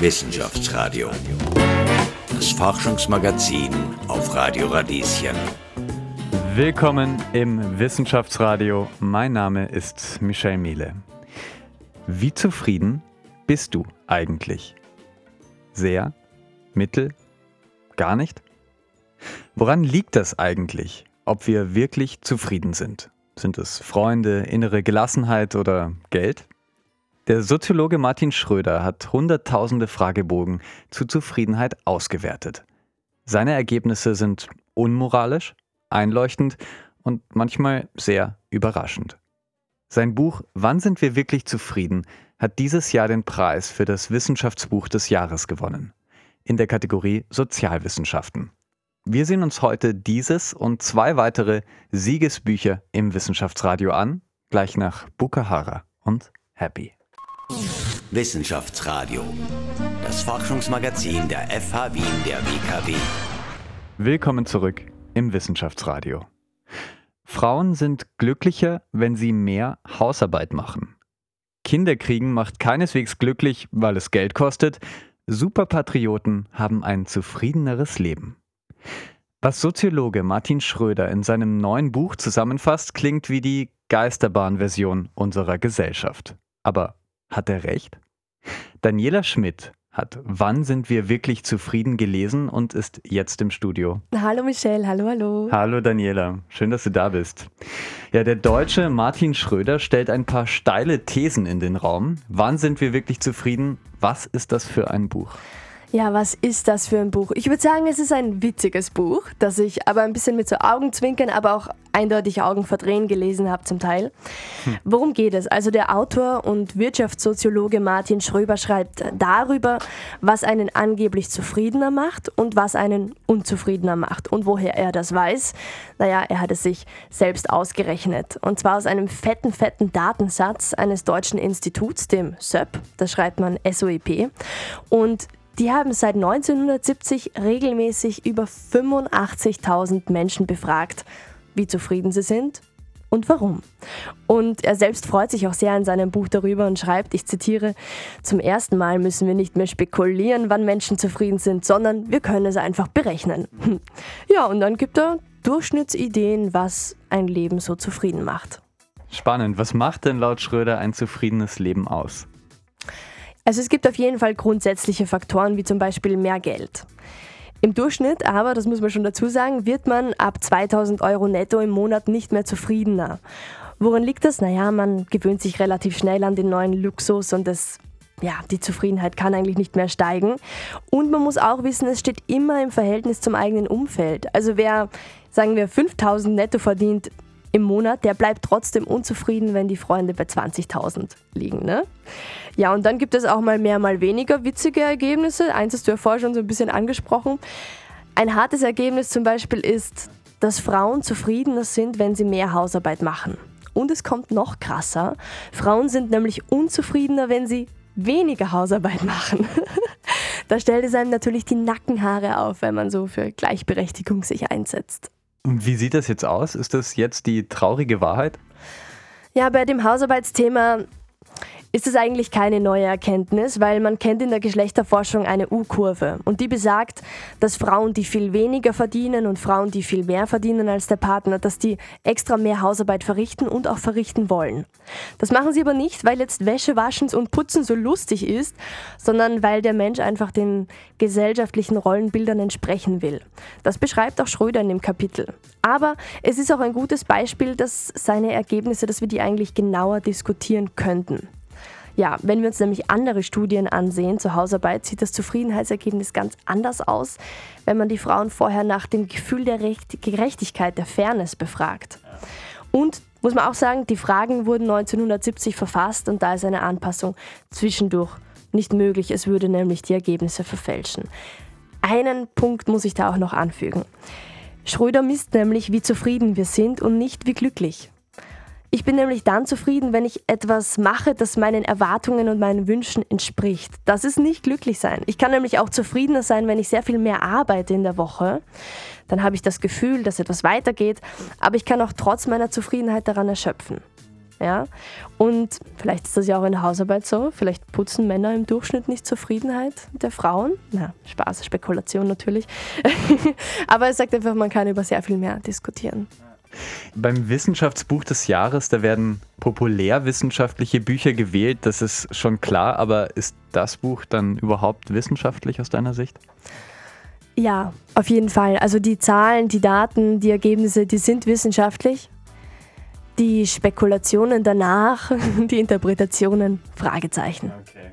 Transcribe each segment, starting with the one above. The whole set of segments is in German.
Wissenschaftsradio. Das Forschungsmagazin auf Radio Radieschen. Willkommen im Wissenschaftsradio. Mein Name ist Michel Miele. Wie zufrieden bist du eigentlich? Sehr? Mittel? Gar nicht? Woran liegt das eigentlich, ob wir wirklich zufrieden sind? Sind es Freunde, innere Gelassenheit oder Geld? Der Soziologe Martin Schröder hat hunderttausende Fragebogen zu Zufriedenheit ausgewertet. Seine Ergebnisse sind unmoralisch, einleuchtend und manchmal sehr überraschend. Sein Buch Wann sind wir wirklich zufrieden hat dieses Jahr den Preis für das Wissenschaftsbuch des Jahres gewonnen, in der Kategorie Sozialwissenschaften. Wir sehen uns heute dieses und zwei weitere Siegesbücher im Wissenschaftsradio an, gleich nach Bukahara und Happy. Wissenschaftsradio. Das Forschungsmagazin der FH Wien der WKW. Willkommen zurück im Wissenschaftsradio. Frauen sind glücklicher, wenn sie mehr Hausarbeit machen. Kinder kriegen macht keineswegs glücklich, weil es Geld kostet. Superpatrioten haben ein zufriedeneres Leben. Was Soziologe Martin Schröder in seinem neuen Buch zusammenfasst, klingt wie die Geisterbahnversion unserer Gesellschaft. Aber hat er recht? Daniela Schmidt hat Wann sind wir wirklich zufrieden gelesen und ist jetzt im Studio. Hallo Michelle, hallo, hallo. Hallo Daniela, schön, dass du da bist. Ja, der Deutsche Martin Schröder stellt ein paar steile Thesen in den Raum. Wann sind wir wirklich zufrieden? Was ist das für ein Buch? Ja, was ist das für ein Buch? Ich würde sagen, es ist ein witziges Buch, das ich aber ein bisschen mit so Augenzwinkern, aber auch eindeutig Augen verdrehen gelesen habe zum Teil. Hm. Worum geht es? Also der Autor und Wirtschaftssoziologe Martin Schröber schreibt darüber, was einen angeblich zufriedener macht und was einen unzufriedener macht. Und woher er das weiß? Naja, er hat es sich selbst ausgerechnet. Und zwar aus einem fetten, fetten Datensatz eines deutschen Instituts, dem SÖP, das schreibt man SOEP. Und die haben seit 1970 regelmäßig über 85.000 Menschen befragt, wie zufrieden sie sind und warum. Und er selbst freut sich auch sehr in seinem Buch darüber und schreibt, ich zitiere, zum ersten Mal müssen wir nicht mehr spekulieren, wann Menschen zufrieden sind, sondern wir können es einfach berechnen. Ja, und dann gibt er Durchschnittsideen, was ein Leben so zufrieden macht. Spannend. Was macht denn laut Schröder ein zufriedenes Leben aus? Also es gibt auf jeden Fall grundsätzliche Faktoren wie zum Beispiel mehr Geld. Im Durchschnitt aber, das muss man schon dazu sagen, wird man ab 2000 Euro netto im Monat nicht mehr zufriedener. Woran liegt das? Naja, man gewöhnt sich relativ schnell an den neuen Luxus und das, ja, die Zufriedenheit kann eigentlich nicht mehr steigen. Und man muss auch wissen, es steht immer im Verhältnis zum eigenen Umfeld. Also wer, sagen wir, 5000 netto verdient, im Monat, der bleibt trotzdem unzufrieden, wenn die Freunde bei 20.000 liegen. Ne? Ja, und dann gibt es auch mal mehr, mal weniger witzige Ergebnisse. Eins hast du ja vorher schon so ein bisschen angesprochen. Ein hartes Ergebnis zum Beispiel ist, dass Frauen zufriedener sind, wenn sie mehr Hausarbeit machen. Und es kommt noch krasser. Frauen sind nämlich unzufriedener, wenn sie weniger Hausarbeit machen. da stellt es einem natürlich die Nackenhaare auf, wenn man so für Gleichberechtigung sich einsetzt. Und wie sieht das jetzt aus? Ist das jetzt die traurige Wahrheit? Ja, bei dem Hausarbeitsthema ist es eigentlich keine neue Erkenntnis, weil man kennt in der Geschlechterforschung eine U-Kurve und die besagt, dass Frauen, die viel weniger verdienen und Frauen, die viel mehr verdienen als der Partner, dass die extra mehr Hausarbeit verrichten und auch verrichten wollen. Das machen sie aber nicht, weil jetzt Wäsche waschen und putzen so lustig ist, sondern weil der Mensch einfach den gesellschaftlichen Rollenbildern entsprechen will. Das beschreibt auch Schröder in dem Kapitel. Aber es ist auch ein gutes Beispiel, dass seine Ergebnisse, dass wir die eigentlich genauer diskutieren könnten. Ja, wenn wir uns nämlich andere Studien ansehen zur Hausarbeit, sieht das Zufriedenheitsergebnis ganz anders aus, wenn man die Frauen vorher nach dem Gefühl der Gerechtigkeit, der Fairness befragt. Und muss man auch sagen, die Fragen wurden 1970 verfasst und da ist eine Anpassung zwischendurch nicht möglich. Es würde nämlich die Ergebnisse verfälschen. Einen Punkt muss ich da auch noch anfügen. Schröder misst nämlich, wie zufrieden wir sind und nicht wie glücklich. Ich bin nämlich dann zufrieden, wenn ich etwas mache, das meinen Erwartungen und meinen Wünschen entspricht. Das ist nicht glücklich sein. Ich kann nämlich auch zufriedener sein, wenn ich sehr viel mehr arbeite in der Woche. Dann habe ich das Gefühl, dass etwas weitergeht, aber ich kann auch trotz meiner Zufriedenheit daran erschöpfen. Ja? Und vielleicht ist das ja auch in der Hausarbeit so. Vielleicht putzen Männer im Durchschnitt nicht Zufriedenheit der Frauen. Na, Spaß, Spekulation natürlich. Aber er sagt einfach, man kann über sehr viel mehr diskutieren. Beim Wissenschaftsbuch des Jahres, da werden populärwissenschaftliche Bücher gewählt, das ist schon klar, aber ist das Buch dann überhaupt wissenschaftlich aus deiner Sicht? Ja, auf jeden Fall. Also die Zahlen, die Daten, die Ergebnisse, die sind wissenschaftlich. Die Spekulationen danach, die Interpretationen, Fragezeichen. Okay.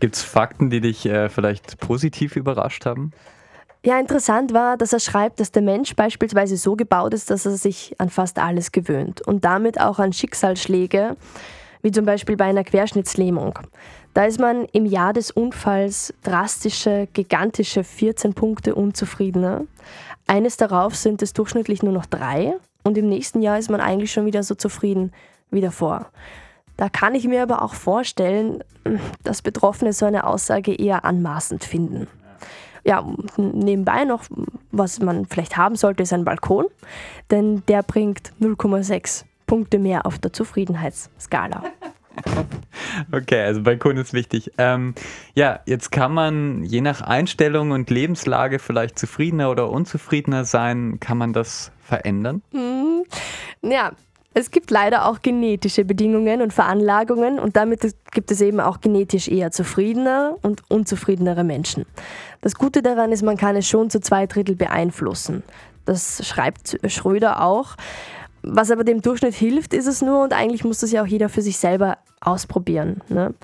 Gibt es Fakten, die dich äh, vielleicht positiv überrascht haben? Ja, interessant war, dass er schreibt, dass der Mensch beispielsweise so gebaut ist, dass er sich an fast alles gewöhnt und damit auch an Schicksalsschläge, wie zum Beispiel bei einer Querschnittslähmung. Da ist man im Jahr des Unfalls drastische, gigantische 14 Punkte unzufriedener. Eines darauf sind es durchschnittlich nur noch drei und im nächsten Jahr ist man eigentlich schon wieder so zufrieden wie davor. Da kann ich mir aber auch vorstellen, dass Betroffene so eine Aussage eher anmaßend finden. Ja, nebenbei noch, was man vielleicht haben sollte, ist ein Balkon, denn der bringt 0,6 Punkte mehr auf der Zufriedenheitsskala. Okay, also Balkon ist wichtig. Ähm, ja, jetzt kann man je nach Einstellung und Lebenslage vielleicht zufriedener oder unzufriedener sein. Kann man das verändern? Mhm. Ja, es gibt leider auch genetische Bedingungen und Veranlagungen und damit gibt es eben auch genetisch eher zufriedener und unzufriedenere Menschen. Das Gute daran ist, man kann es schon zu zwei Drittel beeinflussen. Das schreibt Schröder auch. Was aber dem Durchschnitt hilft, ist es nur, und eigentlich muss das ja auch jeder für sich selber ausprobieren. Ne?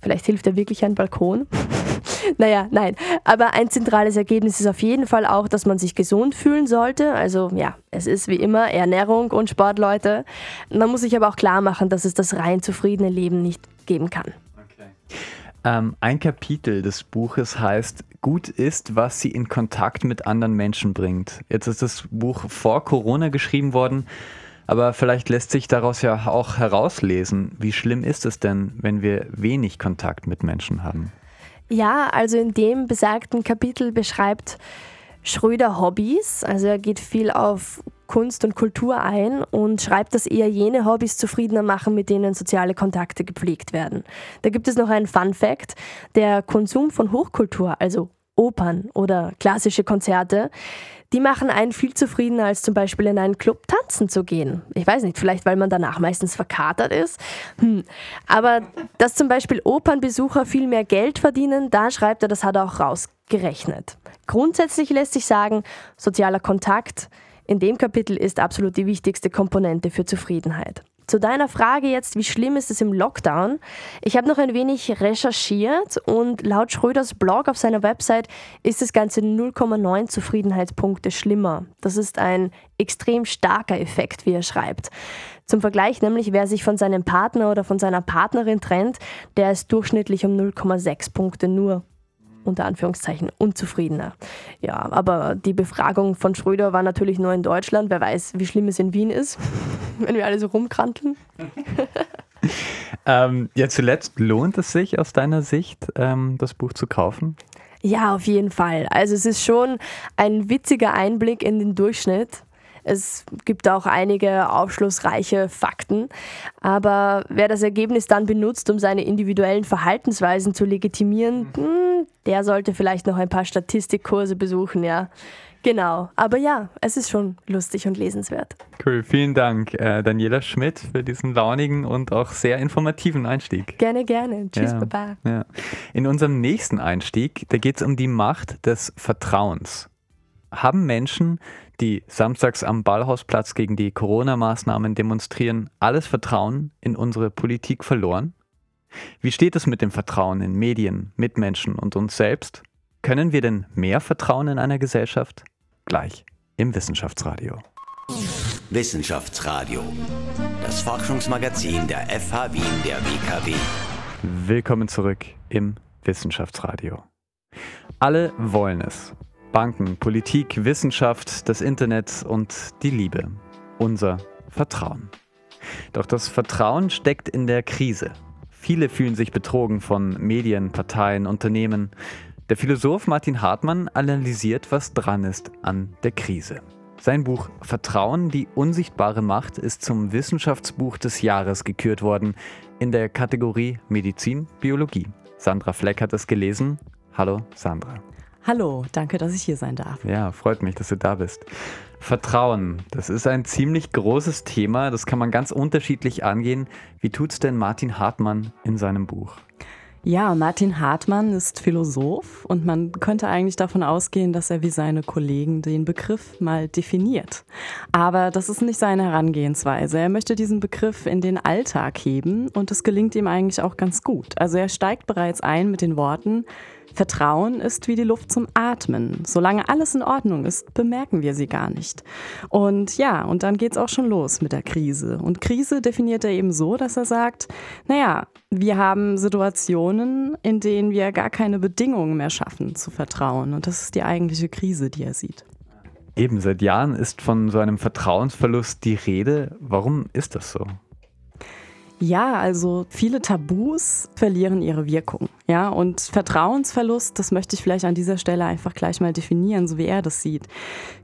Vielleicht hilft ja wirklich ein Balkon. naja, nein. Aber ein zentrales Ergebnis ist auf jeden Fall auch, dass man sich gesund fühlen sollte. Also ja, es ist wie immer Ernährung und Sport, Leute. Man muss sich aber auch klar machen, dass es das rein zufriedene Leben nicht geben kann. Okay. Ähm, ein Kapitel des Buches heißt Gut ist, was sie in Kontakt mit anderen Menschen bringt. Jetzt ist das Buch vor Corona geschrieben worden. Aber vielleicht lässt sich daraus ja auch herauslesen, wie schlimm ist es denn, wenn wir wenig Kontakt mit Menschen haben? Ja, also in dem besagten Kapitel beschreibt Schröder Hobbys. Also er geht viel auf Kunst und Kultur ein und schreibt, dass eher jene Hobbys zufriedener machen, mit denen soziale Kontakte gepflegt werden. Da gibt es noch einen Fun Fact. Der Konsum von Hochkultur, also Opern oder klassische Konzerte, die machen einen viel zufriedener, als zum Beispiel in einen Club tanzen zu gehen. Ich weiß nicht, vielleicht weil man danach meistens verkatert ist. Hm. Aber dass zum Beispiel Opernbesucher viel mehr Geld verdienen, da schreibt er, das hat er auch rausgerechnet. Grundsätzlich lässt sich sagen, sozialer Kontakt in dem Kapitel ist absolut die wichtigste Komponente für Zufriedenheit. Zu deiner Frage jetzt, wie schlimm ist es im Lockdown? Ich habe noch ein wenig recherchiert und laut Schröders Blog auf seiner Website ist das Ganze 0,9 Zufriedenheitspunkte schlimmer. Das ist ein extrem starker Effekt, wie er schreibt. Zum Vergleich nämlich, wer sich von seinem Partner oder von seiner Partnerin trennt, der ist durchschnittlich um 0,6 Punkte nur unter Anführungszeichen unzufriedener. Ja, aber die Befragung von Schröder war natürlich nur in Deutschland. Wer weiß, wie schlimm es in Wien ist, wenn wir alle so rumkranteln. ähm, ja, zuletzt lohnt es sich aus deiner Sicht, ähm, das Buch zu kaufen? Ja, auf jeden Fall. Also es ist schon ein witziger Einblick in den Durchschnitt. Es gibt auch einige aufschlussreiche Fakten. Aber wer das Ergebnis dann benutzt, um seine individuellen Verhaltensweisen zu legitimieren, hm, der sollte vielleicht noch ein paar Statistikkurse besuchen, ja. Genau, aber ja, es ist schon lustig und lesenswert. Cool, vielen Dank, äh, Daniela Schmidt, für diesen launigen und auch sehr informativen Einstieg. Gerne, gerne. Tschüss, ja, Baba. Ja. In unserem nächsten Einstieg, da geht es um die Macht des Vertrauens. Haben Menschen, die samstags am Ballhausplatz gegen die Corona-Maßnahmen demonstrieren, alles Vertrauen in unsere Politik verloren? Wie steht es mit dem Vertrauen in Medien, Mitmenschen und uns selbst? Können wir denn mehr Vertrauen in einer Gesellschaft? Gleich im Wissenschaftsradio. Wissenschaftsradio, das Forschungsmagazin der FH Wien der WKW. Willkommen zurück im Wissenschaftsradio. Alle wollen es. Banken, Politik, Wissenschaft, das Internet und die Liebe. Unser Vertrauen. Doch das Vertrauen steckt in der Krise. Viele fühlen sich betrogen von Medien, Parteien, Unternehmen. Der Philosoph Martin Hartmann analysiert, was dran ist an der Krise. Sein Buch Vertrauen, die unsichtbare Macht ist zum Wissenschaftsbuch des Jahres gekürt worden in der Kategorie Medizin, Biologie. Sandra Fleck hat es gelesen. Hallo Sandra. Hallo, danke, dass ich hier sein darf. Ja, freut mich, dass du da bist. Vertrauen, das ist ein ziemlich großes Thema, das kann man ganz unterschiedlich angehen. Wie tut's denn Martin Hartmann in seinem Buch? Ja, Martin Hartmann ist Philosoph und man könnte eigentlich davon ausgehen, dass er wie seine Kollegen den Begriff mal definiert. Aber das ist nicht seine Herangehensweise. Er möchte diesen Begriff in den Alltag heben und das gelingt ihm eigentlich auch ganz gut. Also er steigt bereits ein mit den Worten, Vertrauen ist wie die Luft zum Atmen. Solange alles in Ordnung ist, bemerken wir sie gar nicht. Und ja, und dann geht es auch schon los mit der Krise. Und Krise definiert er eben so, dass er sagt, naja, wir haben Situationen, in denen wir gar keine Bedingungen mehr schaffen zu vertrauen. Und das ist die eigentliche Krise, die er sieht. Eben, seit Jahren ist von so einem Vertrauensverlust die Rede. Warum ist das so? Ja, also viele Tabus verlieren ihre Wirkung. Ja, und Vertrauensverlust, das möchte ich vielleicht an dieser Stelle einfach gleich mal definieren, so wie er das sieht,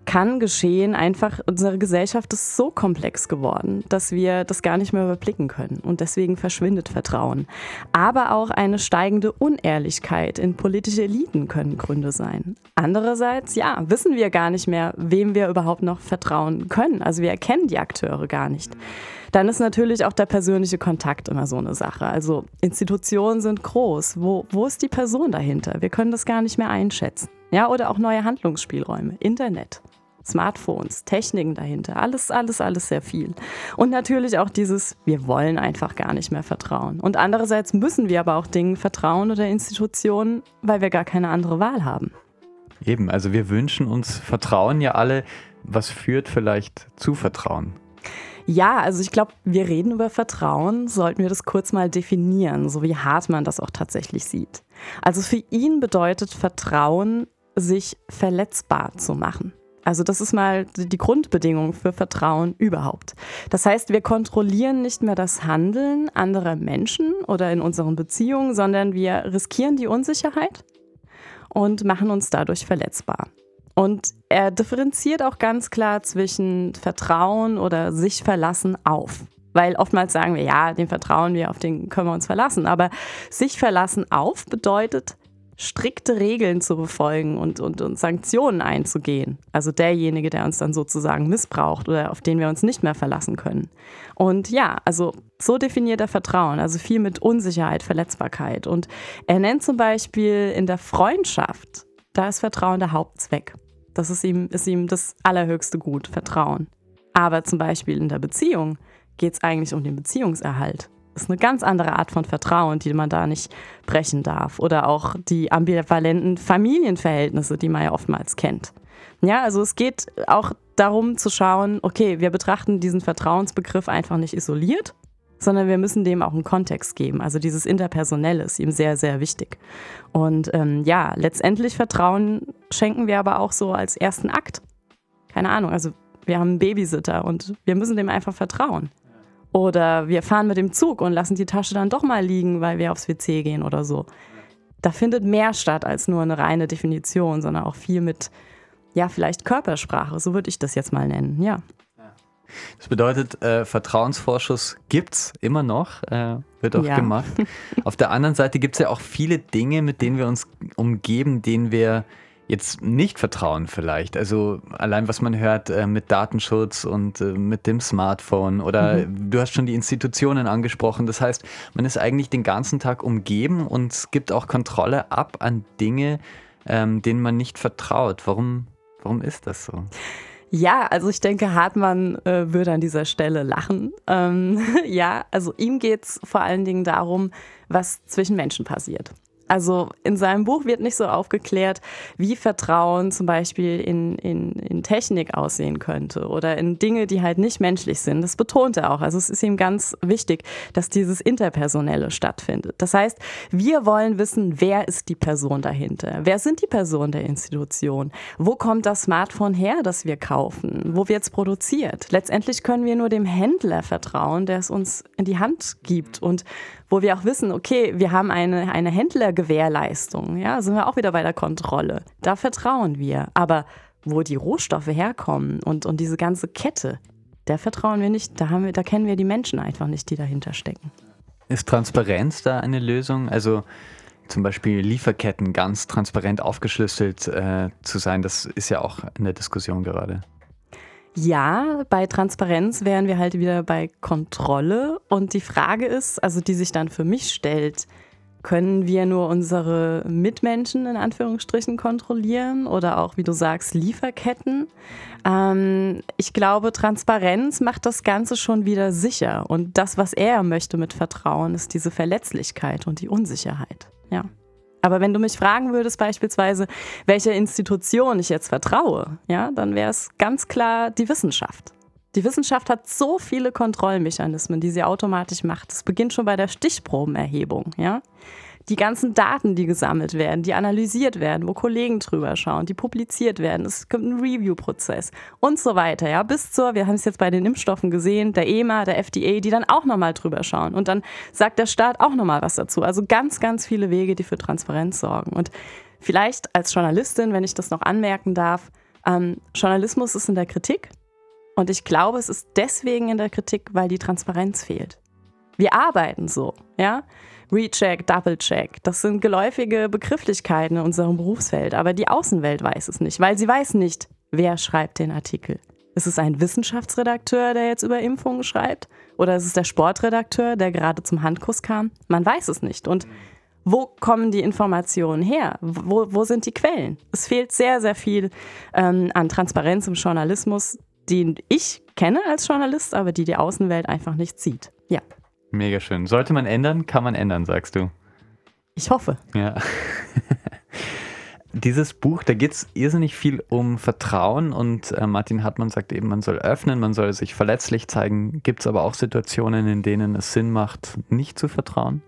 kann geschehen. Einfach, unsere Gesellschaft ist so komplex geworden, dass wir das gar nicht mehr überblicken können. Und deswegen verschwindet Vertrauen. Aber auch eine steigende Unehrlichkeit in politische Eliten können Gründe sein. Andererseits, ja, wissen wir gar nicht mehr, wem wir überhaupt noch vertrauen können. Also wir erkennen die Akteure gar nicht. Dann ist natürlich auch der persönliche Kontakt immer so eine Sache. Also Institutionen sind groß. Wo, wo ist die Person dahinter? Wir können das gar nicht mehr einschätzen. Ja, oder auch neue Handlungsspielräume. Internet. Smartphones, Techniken dahinter, alles, alles, alles sehr viel. Und natürlich auch dieses, wir wollen einfach gar nicht mehr vertrauen. Und andererseits müssen wir aber auch Dingen vertrauen oder Institutionen, weil wir gar keine andere Wahl haben. Eben, also wir wünschen uns Vertrauen ja alle. Was führt vielleicht zu Vertrauen? Ja, also ich glaube, wir reden über Vertrauen, sollten wir das kurz mal definieren, so wie Hartmann das auch tatsächlich sieht. Also für ihn bedeutet Vertrauen, sich verletzbar zu machen. Also das ist mal die Grundbedingung für Vertrauen überhaupt. Das heißt, wir kontrollieren nicht mehr das Handeln anderer Menschen oder in unseren Beziehungen, sondern wir riskieren die Unsicherheit und machen uns dadurch verletzbar. Und er differenziert auch ganz klar zwischen Vertrauen oder sich verlassen auf. Weil oftmals sagen wir, ja, den vertrauen wir, auf den können wir uns verlassen. Aber sich verlassen auf bedeutet, strikte Regeln zu befolgen und, und, und Sanktionen einzugehen. Also derjenige, der uns dann sozusagen missbraucht oder auf den wir uns nicht mehr verlassen können. Und ja, also so definiert er Vertrauen, also viel mit Unsicherheit, Verletzbarkeit. Und er nennt zum Beispiel in der Freundschaft, da ist Vertrauen der Hauptzweck. Das ist ihm, ist ihm das allerhöchste Gut, Vertrauen. Aber zum Beispiel in der Beziehung geht es eigentlich um den Beziehungserhalt. Das ist eine ganz andere Art von Vertrauen, die man da nicht brechen darf. Oder auch die ambivalenten Familienverhältnisse, die man ja oftmals kennt. Ja, also es geht auch darum zu schauen, okay, wir betrachten diesen Vertrauensbegriff einfach nicht isoliert, sondern wir müssen dem auch einen Kontext geben. Also dieses Interpersonelle ist ihm sehr, sehr wichtig. Und ähm, ja, letztendlich Vertrauen schenken wir aber auch so als ersten Akt. Keine Ahnung, also wir haben einen Babysitter und wir müssen dem einfach vertrauen. Oder wir fahren mit dem Zug und lassen die Tasche dann doch mal liegen, weil wir aufs WC gehen oder so. Da findet mehr statt als nur eine reine Definition, sondern auch viel mit, ja, vielleicht Körpersprache, so würde ich das jetzt mal nennen, ja. Das bedeutet, äh, Vertrauensvorschuss gibt es immer noch, äh, wird auch ja. gemacht. Auf der anderen Seite gibt es ja auch viele Dinge, mit denen wir uns umgeben, denen wir jetzt nicht vertrauen vielleicht. Also allein was man hört äh, mit Datenschutz und äh, mit dem Smartphone oder mhm. du hast schon die Institutionen angesprochen. Das heißt, man ist eigentlich den ganzen Tag umgeben und es gibt auch Kontrolle ab an Dinge, ähm, denen man nicht vertraut. Warum, warum ist das so? Ja, also ich denke, Hartmann äh, würde an dieser Stelle lachen. Ähm, ja, also ihm geht es vor allen Dingen darum, was zwischen Menschen passiert. Also in seinem Buch wird nicht so aufgeklärt, wie Vertrauen zum Beispiel in, in, in Technik aussehen könnte oder in Dinge, die halt nicht menschlich sind. Das betont er auch. Also es ist ihm ganz wichtig, dass dieses Interpersonelle stattfindet. Das heißt, wir wollen wissen, wer ist die Person dahinter? Wer sind die Personen der Institution? Wo kommt das Smartphone her, das wir kaufen? Wo wird es produziert? Letztendlich können wir nur dem Händler vertrauen, der es uns in die Hand gibt und wo wir auch wissen, okay, wir haben eine, eine Händlergewährleistung, ja, sind wir auch wieder bei der Kontrolle. Da vertrauen wir. Aber wo die Rohstoffe herkommen und, und diese ganze Kette, der vertrauen wir nicht. Da, haben wir, da kennen wir die Menschen einfach nicht, die dahinter stecken. Ist Transparenz da eine Lösung? Also zum Beispiel Lieferketten ganz transparent aufgeschlüsselt äh, zu sein, das ist ja auch in der Diskussion gerade. Ja, bei Transparenz wären wir halt wieder bei Kontrolle. Und die Frage ist, also die sich dann für mich stellt, können wir nur unsere Mitmenschen in Anführungsstrichen kontrollieren oder auch, wie du sagst, Lieferketten? Ähm, ich glaube, Transparenz macht das Ganze schon wieder sicher. Und das, was er möchte mit Vertrauen, ist diese Verletzlichkeit und die Unsicherheit. Ja. Aber wenn du mich fragen würdest beispielsweise, welcher Institution ich jetzt vertraue, ja, dann wäre es ganz klar die Wissenschaft. Die Wissenschaft hat so viele Kontrollmechanismen, die sie automatisch macht. Es beginnt schon bei der Stichprobenerhebung, ja die ganzen Daten, die gesammelt werden, die analysiert werden, wo Kollegen drüber schauen, die publiziert werden. Es gibt einen Review-Prozess und so weiter, ja, bis zur, wir haben es jetzt bei den Impfstoffen gesehen, der EMA, der FDA, die dann auch nochmal drüber schauen. Und dann sagt der Staat auch nochmal was dazu. Also ganz, ganz viele Wege, die für Transparenz sorgen. Und vielleicht als Journalistin, wenn ich das noch anmerken darf, ähm, Journalismus ist in der Kritik. Und ich glaube, es ist deswegen in der Kritik, weil die Transparenz fehlt. Wir arbeiten so, ja. Recheck, Double-Check. Das sind geläufige Begrifflichkeiten in unserem Berufsfeld, aber die Außenwelt weiß es nicht, weil sie weiß nicht, wer schreibt den Artikel. Ist es ein Wissenschaftsredakteur, der jetzt über Impfungen schreibt? Oder ist es der Sportredakteur, der gerade zum Handkuss kam? Man weiß es nicht. Und wo kommen die Informationen her? Wo, wo sind die Quellen? Es fehlt sehr, sehr viel ähm, an Transparenz im Journalismus, den ich kenne als Journalist, aber die die Außenwelt einfach nicht sieht. Ja. Mega schön. Sollte man ändern, kann man ändern, sagst du. Ich hoffe. Ja. Dieses Buch, da geht es irrsinnig viel um Vertrauen und äh, Martin Hartmann sagt eben, man soll öffnen, man soll sich verletzlich zeigen. Gibt es aber auch Situationen, in denen es Sinn macht, nicht zu vertrauen?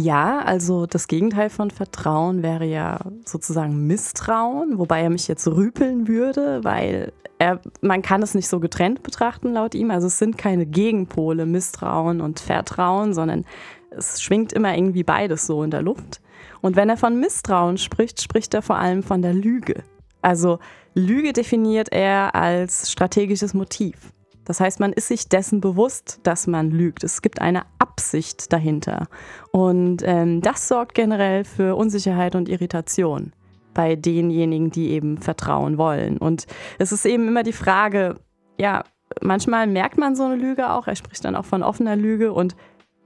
Ja, also das Gegenteil von Vertrauen wäre ja sozusagen Misstrauen, wobei er mich jetzt rüpeln würde, weil er, man kann es nicht so getrennt betrachten laut ihm. Also es sind keine Gegenpole, Misstrauen und Vertrauen, sondern es schwingt immer irgendwie beides so in der Luft. Und wenn er von Misstrauen spricht, spricht er vor allem von der Lüge. Also Lüge definiert er als strategisches Motiv. Das heißt, man ist sich dessen bewusst, dass man lügt. Es gibt eine Absicht dahinter. Und ähm, das sorgt generell für Unsicherheit und Irritation bei denjenigen, die eben vertrauen wollen. Und es ist eben immer die Frage, ja, manchmal merkt man so eine Lüge auch. Er spricht dann auch von offener Lüge und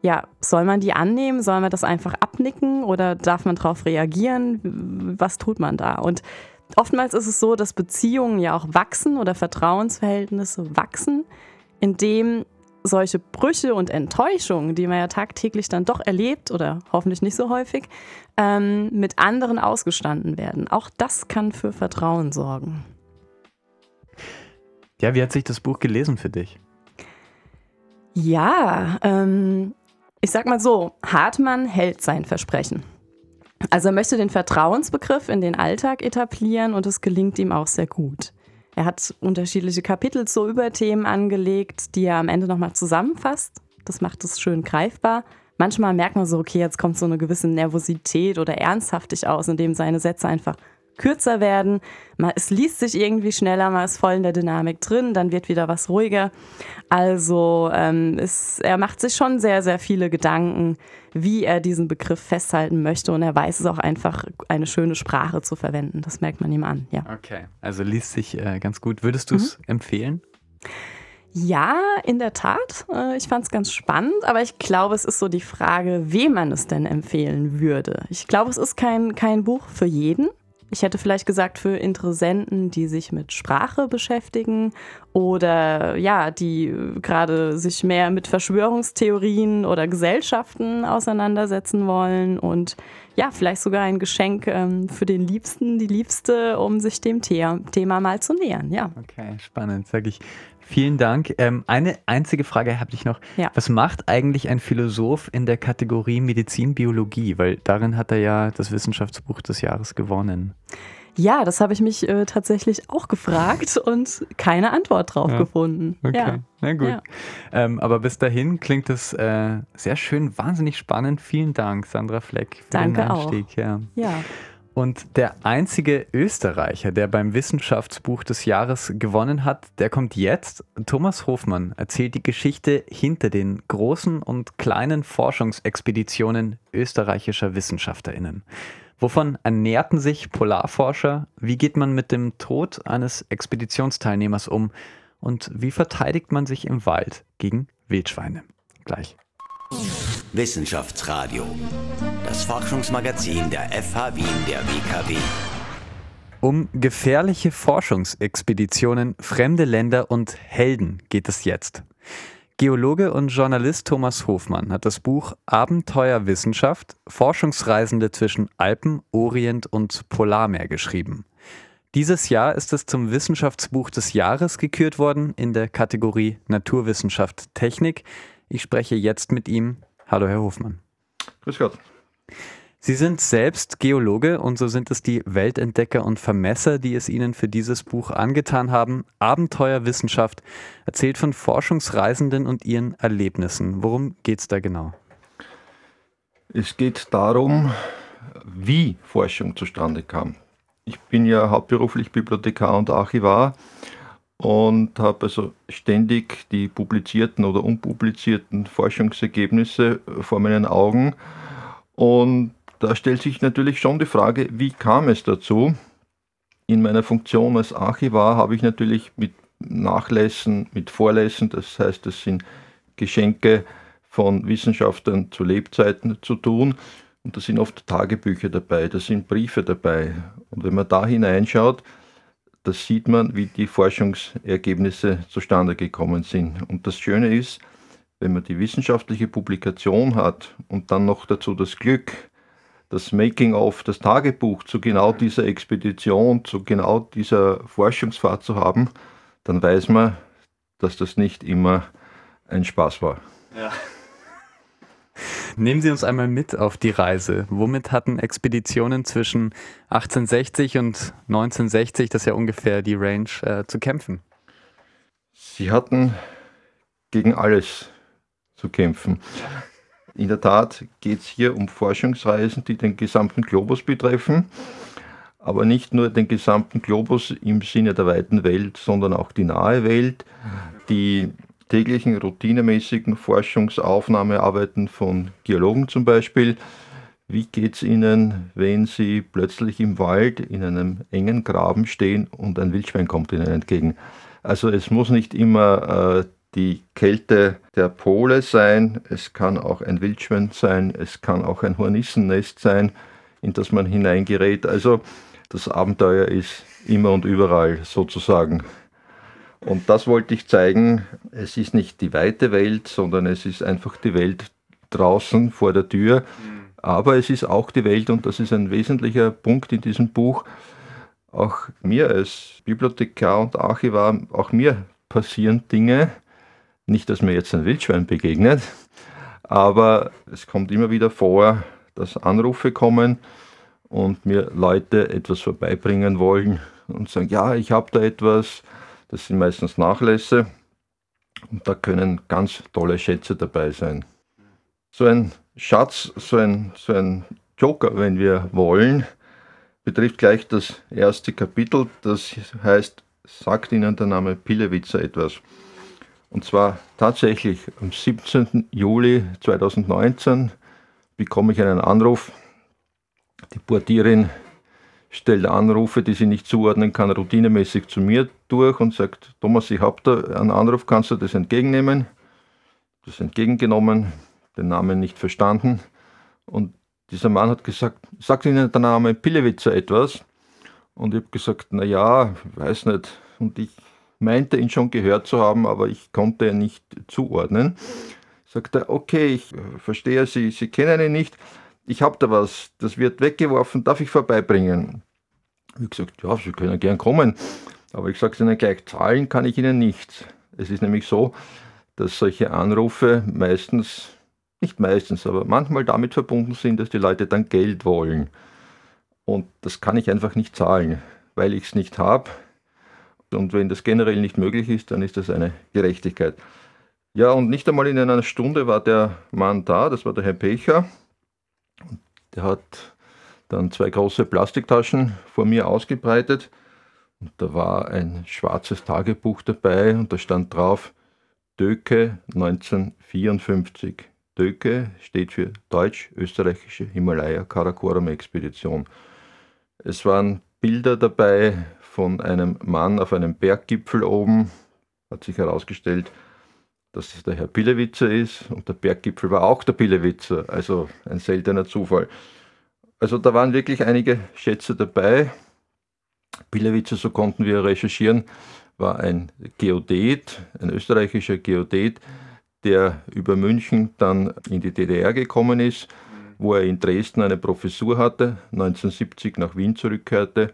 ja, soll man die annehmen? Soll man das einfach abnicken oder darf man darauf reagieren? Was tut man da? Und Oftmals ist es so, dass Beziehungen ja auch wachsen oder Vertrauensverhältnisse wachsen, indem solche Brüche und Enttäuschungen, die man ja tagtäglich dann doch erlebt oder hoffentlich nicht so häufig, ähm, mit anderen ausgestanden werden. Auch das kann für Vertrauen sorgen. Ja, wie hat sich das Buch gelesen für dich? Ja, ähm, ich sag mal so, Hartmann hält sein Versprechen. Also er möchte den Vertrauensbegriff in den Alltag etablieren und es gelingt ihm auch sehr gut. Er hat unterschiedliche Kapitel zu Überthemen angelegt, die er am Ende nochmal zusammenfasst. Das macht es schön greifbar. Manchmal merkt man so, okay, jetzt kommt so eine gewisse Nervosität oder Ernsthaftig aus, indem seine Sätze einfach kürzer werden. es liest sich irgendwie schneller, man ist voll in der Dynamik drin, dann wird wieder was ruhiger. Also ähm, ist, er macht sich schon sehr, sehr viele Gedanken, wie er diesen Begriff festhalten möchte und er weiß es auch einfach, eine schöne Sprache zu verwenden. Das merkt man ihm an, ja. Okay, also liest sich äh, ganz gut. Würdest du es mhm. empfehlen? Ja, in der Tat. Äh, ich fand es ganz spannend, aber ich glaube, es ist so die Frage, wem man es denn empfehlen würde. Ich glaube, es ist kein, kein Buch für jeden. Ich hätte vielleicht gesagt für Interessenten, die sich mit Sprache beschäftigen oder ja, die gerade sich mehr mit Verschwörungstheorien oder Gesellschaften auseinandersetzen wollen und ja, vielleicht sogar ein Geschenk ähm, für den Liebsten, die Liebste, um sich dem The Thema mal zu nähern. Ja. Okay, spannend, sage ich. Vielen Dank. Ähm, eine einzige Frage habe ich noch. Ja. Was macht eigentlich ein Philosoph in der Kategorie Medizin, Biologie? Weil darin hat er ja das Wissenschaftsbuch des Jahres gewonnen. Ja, das habe ich mich äh, tatsächlich auch gefragt und keine Antwort drauf ja. gefunden. Okay, ja. na gut. Ja. Ähm, aber bis dahin klingt es äh, sehr schön, wahnsinnig spannend. Vielen Dank, Sandra Fleck, für Danke den Einstieg. Auch. Ja. Und der einzige Österreicher, der beim Wissenschaftsbuch des Jahres gewonnen hat, der kommt jetzt. Thomas Hofmann erzählt die Geschichte hinter den großen und kleinen Forschungsexpeditionen österreichischer Wissenschaftlerinnen. Wovon ernährten sich Polarforscher? Wie geht man mit dem Tod eines Expeditionsteilnehmers um? Und wie verteidigt man sich im Wald gegen Wildschweine? Gleich. Wissenschaftsradio. Das Forschungsmagazin der FH Wien der WKW. Um gefährliche Forschungsexpeditionen, fremde Länder und Helden geht es jetzt. Geologe und Journalist Thomas Hofmann hat das Buch Abenteuerwissenschaft Forschungsreisende zwischen Alpen, Orient und Polarmeer geschrieben. Dieses Jahr ist es zum Wissenschaftsbuch des Jahres gekürt worden in der Kategorie Naturwissenschaft Technik. Ich spreche jetzt mit ihm. Hallo, Herr Hofmann. Grüß Gott. Sie sind selbst Geologe und so sind es die Weltentdecker und Vermesser, die es Ihnen für dieses Buch angetan haben. Abenteuerwissenschaft erzählt von Forschungsreisenden und ihren Erlebnissen. Worum geht es da genau? Es geht darum, wie Forschung zustande kam. Ich bin ja hauptberuflich Bibliothekar und Archivar und habe also ständig die publizierten oder unpublizierten Forschungsergebnisse vor meinen Augen. Und da stellt sich natürlich schon die Frage, wie kam es dazu? In meiner Funktion als Archivar habe ich natürlich mit Nachlässen, mit Vorlässen, das heißt, das sind Geschenke von Wissenschaftlern zu Lebzeiten zu tun. Und da sind oft Tagebücher dabei, da sind Briefe dabei. Und wenn man da hineinschaut, da sieht man, wie die Forschungsergebnisse zustande gekommen sind. Und das Schöne ist, wenn man die wissenschaftliche Publikation hat und dann noch dazu das Glück, das Making-of, das Tagebuch zu genau dieser Expedition, zu genau dieser Forschungsfahrt zu haben, dann weiß man, dass das nicht immer ein Spaß war. Ja. Nehmen Sie uns einmal mit auf die Reise. Womit hatten Expeditionen zwischen 1860 und 1960, das ist ja ungefähr die Range, äh, zu kämpfen? Sie hatten gegen alles zu kämpfen. In der Tat geht es hier um Forschungsreisen, die den gesamten Globus betreffen, aber nicht nur den gesamten Globus im Sinne der weiten Welt, sondern auch die nahe Welt, die täglichen routinemäßigen Forschungsaufnahmearbeiten von Geologen zum Beispiel. Wie geht es Ihnen, wenn Sie plötzlich im Wald in einem engen Graben stehen und ein Wildschwein kommt Ihnen entgegen? Also es muss nicht immer äh, die Kälte der Pole sein, es kann auch ein Wildschwein sein, es kann auch ein Hornissennest sein, in das man hineingerät. Also das Abenteuer ist immer und überall sozusagen. Und das wollte ich zeigen. Es ist nicht die weite Welt, sondern es ist einfach die Welt draußen vor der Tür. Aber es ist auch die Welt, und das ist ein wesentlicher Punkt in diesem Buch, auch mir als Bibliothekar und Archivar, auch mir passieren Dinge, nicht, dass mir jetzt ein Wildschwein begegnet, aber es kommt immer wieder vor, dass Anrufe kommen und mir Leute etwas vorbeibringen wollen und sagen, ja, ich habe da etwas, das sind meistens Nachlässe und da können ganz tolle Schätze dabei sein. So ein Schatz, so ein, so ein Joker, wenn wir wollen, betrifft gleich das erste Kapitel, das heißt, sagt Ihnen der Name Pillewitzer etwas. Und zwar tatsächlich am 17. Juli 2019 bekomme ich einen Anruf. Die Portierin stellt Anrufe, die sie nicht zuordnen kann, routinemäßig zu mir durch und sagt, Thomas, ich habe da einen Anruf, kannst du das entgegennehmen? Das entgegengenommen, den Namen nicht verstanden. Und dieser Mann hat gesagt, sagt Ihnen der Name Pillewitzer etwas? Und ich habe gesagt, na ja, ich weiß nicht. Und ich meinte ihn schon gehört zu haben, aber ich konnte ihn nicht zuordnen. Sagt er, okay, ich äh, verstehe Sie, Sie kennen ihn nicht. Ich habe da was, das wird weggeworfen, darf ich vorbeibringen? Ich gesagt, ja, Sie können gern kommen, aber ich sage Ihnen gleich, zahlen kann ich Ihnen nicht. Es ist nämlich so, dass solche Anrufe meistens, nicht meistens, aber manchmal damit verbunden sind, dass die Leute dann Geld wollen. Und das kann ich einfach nicht zahlen, weil ich es nicht habe und wenn das generell nicht möglich ist, dann ist das eine Gerechtigkeit. Ja, und nicht einmal in einer Stunde war der Mann da, das war der Herr Pecher. Der hat dann zwei große Plastiktaschen vor mir ausgebreitet. Und da war ein schwarzes Tagebuch dabei und da stand drauf Döke 1954. Döke steht für Deutsch-Österreichische Himalaya-Karakoram-Expedition. Es waren Bilder dabei von einem Mann auf einem Berggipfel oben, hat sich herausgestellt, dass es der Herr Pillewitzer ist und der Berggipfel war auch der Pillewitzer, also ein seltener Zufall. Also da waren wirklich einige Schätze dabei. Pillewitzer, so konnten wir recherchieren, war ein Geodet, ein österreichischer Geodet, der über München dann in die DDR gekommen ist, wo er in Dresden eine Professur hatte, 1970 nach Wien zurückkehrte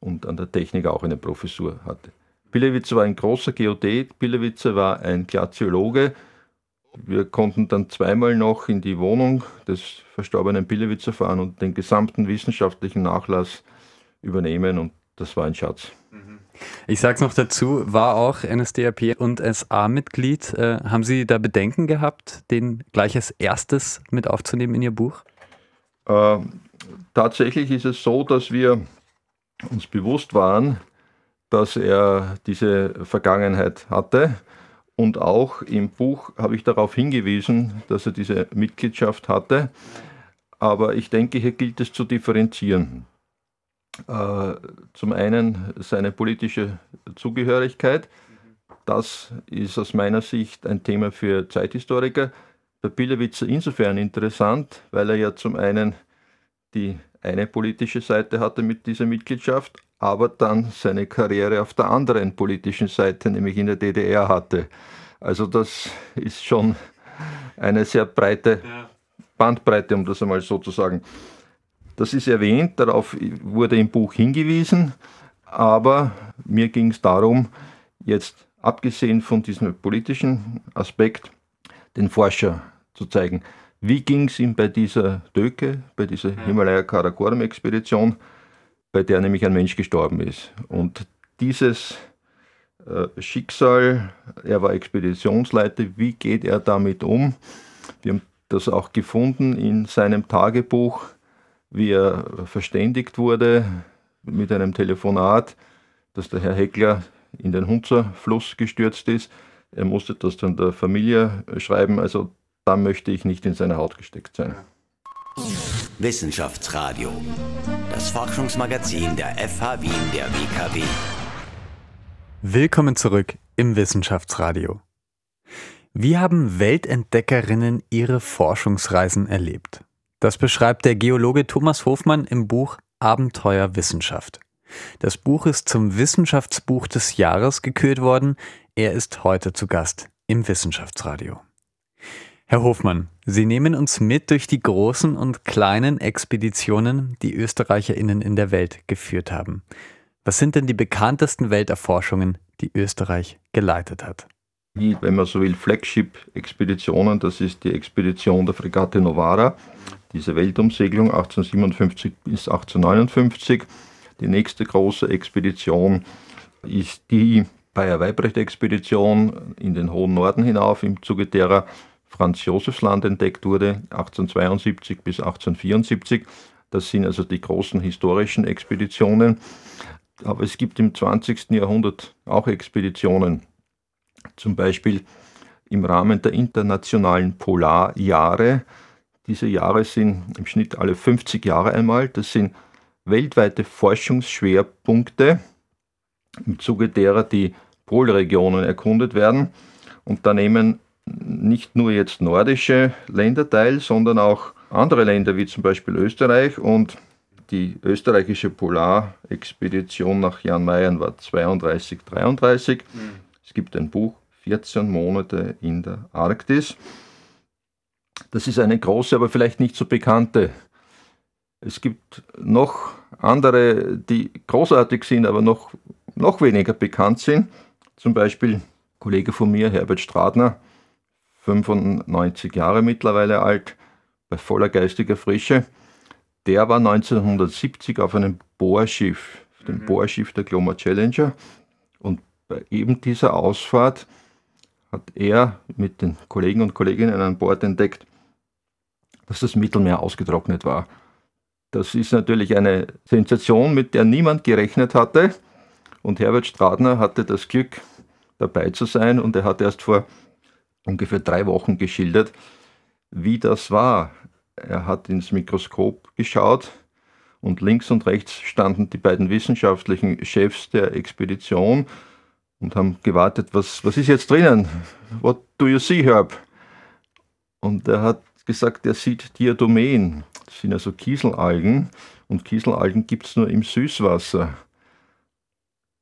und an der Technik auch eine Professur hatte. Pillewitzer war ein großer Geodet, Pillewitzer war ein Glaziologe. Wir konnten dann zweimal noch in die Wohnung des verstorbenen Pillewitzer fahren und den gesamten wissenschaftlichen Nachlass übernehmen und das war ein Schatz. Ich sage es noch dazu, war auch NSDAP und SA-Mitglied. Äh, haben Sie da Bedenken gehabt, den gleich als erstes mit aufzunehmen in Ihr Buch? Äh, tatsächlich ist es so, dass wir uns bewusst waren, dass er diese Vergangenheit hatte. Und auch im Buch habe ich darauf hingewiesen, dass er diese Mitgliedschaft hatte. Aber ich denke, hier gilt es zu differenzieren. Äh, zum einen seine politische Zugehörigkeit. Das ist aus meiner Sicht ein Thema für Zeithistoriker. Bei Pillewitzer insofern interessant, weil er ja zum einen die eine politische Seite hatte mit dieser Mitgliedschaft, aber dann seine Karriere auf der anderen politischen Seite, nämlich in der DDR hatte. Also das ist schon eine sehr breite Bandbreite, um das einmal so zu sagen. Das ist erwähnt, darauf wurde im Buch hingewiesen, aber mir ging es darum, jetzt abgesehen von diesem politischen Aspekt, den Forscher zu zeigen. Wie ging es ihm bei dieser Döke, bei dieser Himalaya Karakoram Expedition, bei der nämlich ein Mensch gestorben ist? Und dieses äh, Schicksal, er war Expeditionsleiter, wie geht er damit um? Wir haben das auch gefunden in seinem Tagebuch wie er verständigt wurde mit einem Telefonat, dass der Herr Heckler in den Hunzerfluss gestürzt ist. Er musste das dann der Familie schreiben, also da möchte ich nicht in seine Haut gesteckt sein. Wissenschaftsradio, das Forschungsmagazin der FH Wien der WKW. Willkommen zurück im Wissenschaftsradio. Wie haben Weltentdeckerinnen ihre Forschungsreisen erlebt? Das beschreibt der Geologe Thomas Hofmann im Buch Abenteuer Wissenschaft. Das Buch ist zum Wissenschaftsbuch des Jahres gekürt worden. Er ist heute zu Gast im Wissenschaftsradio. Herr Hofmann, Sie nehmen uns mit durch die großen und kleinen Expeditionen, die Österreicherinnen in der Welt geführt haben. Was sind denn die bekanntesten Welterforschungen, die Österreich geleitet hat? Wie, wenn man so will, Flagship-Expeditionen, das ist die Expedition der Fregatte Novara, diese Weltumsegelung 1857 bis 1859. Die nächste große Expedition ist die Bayer-Weibrecht-Expedition in den hohen Norden hinauf, im Zuge derer Franz Josefsland entdeckt wurde, 1872 bis 1874. Das sind also die großen historischen Expeditionen. Aber es gibt im 20. Jahrhundert auch Expeditionen, zum Beispiel im Rahmen der internationalen Polarjahre diese Jahre sind im Schnitt alle 50 Jahre einmal. Das sind weltweite Forschungsschwerpunkte, im Zuge derer die Polregionen erkundet werden. Und da nehmen nicht nur jetzt nordische Länder teil, sondern auch andere Länder wie zum Beispiel Österreich. Und die österreichische Polarexpedition nach Jan Mayen war 32, 33. Mhm. Es gibt ein Buch, 14 Monate in der Arktis. Das ist eine große, aber vielleicht nicht so bekannte. Es gibt noch andere, die großartig sind, aber noch, noch weniger bekannt sind. Zum Beispiel ein Kollege von mir, Herbert Stradner, 95 Jahre mittlerweile alt, bei voller geistiger Frische. Der war 1970 auf einem Bohrschiff, dem mhm. Bohrschiff der Glomar Challenger. Und bei eben dieser Ausfahrt hat er mit den Kollegen und Kolleginnen an Bord entdeckt, dass das Mittelmeer ausgetrocknet war. Das ist natürlich eine Sensation, mit der niemand gerechnet hatte. Und Herbert Stradner hatte das Glück, dabei zu sein. Und er hat erst vor ungefähr drei Wochen geschildert, wie das war. Er hat ins Mikroskop geschaut und links und rechts standen die beiden wissenschaftlichen Chefs der Expedition und haben gewartet, was, was ist jetzt drinnen? What do you see, Herb? Und er hat gesagt, er sieht Diadomen. Das sind also Kieselalgen und Kieselalgen gibt es nur im Süßwasser.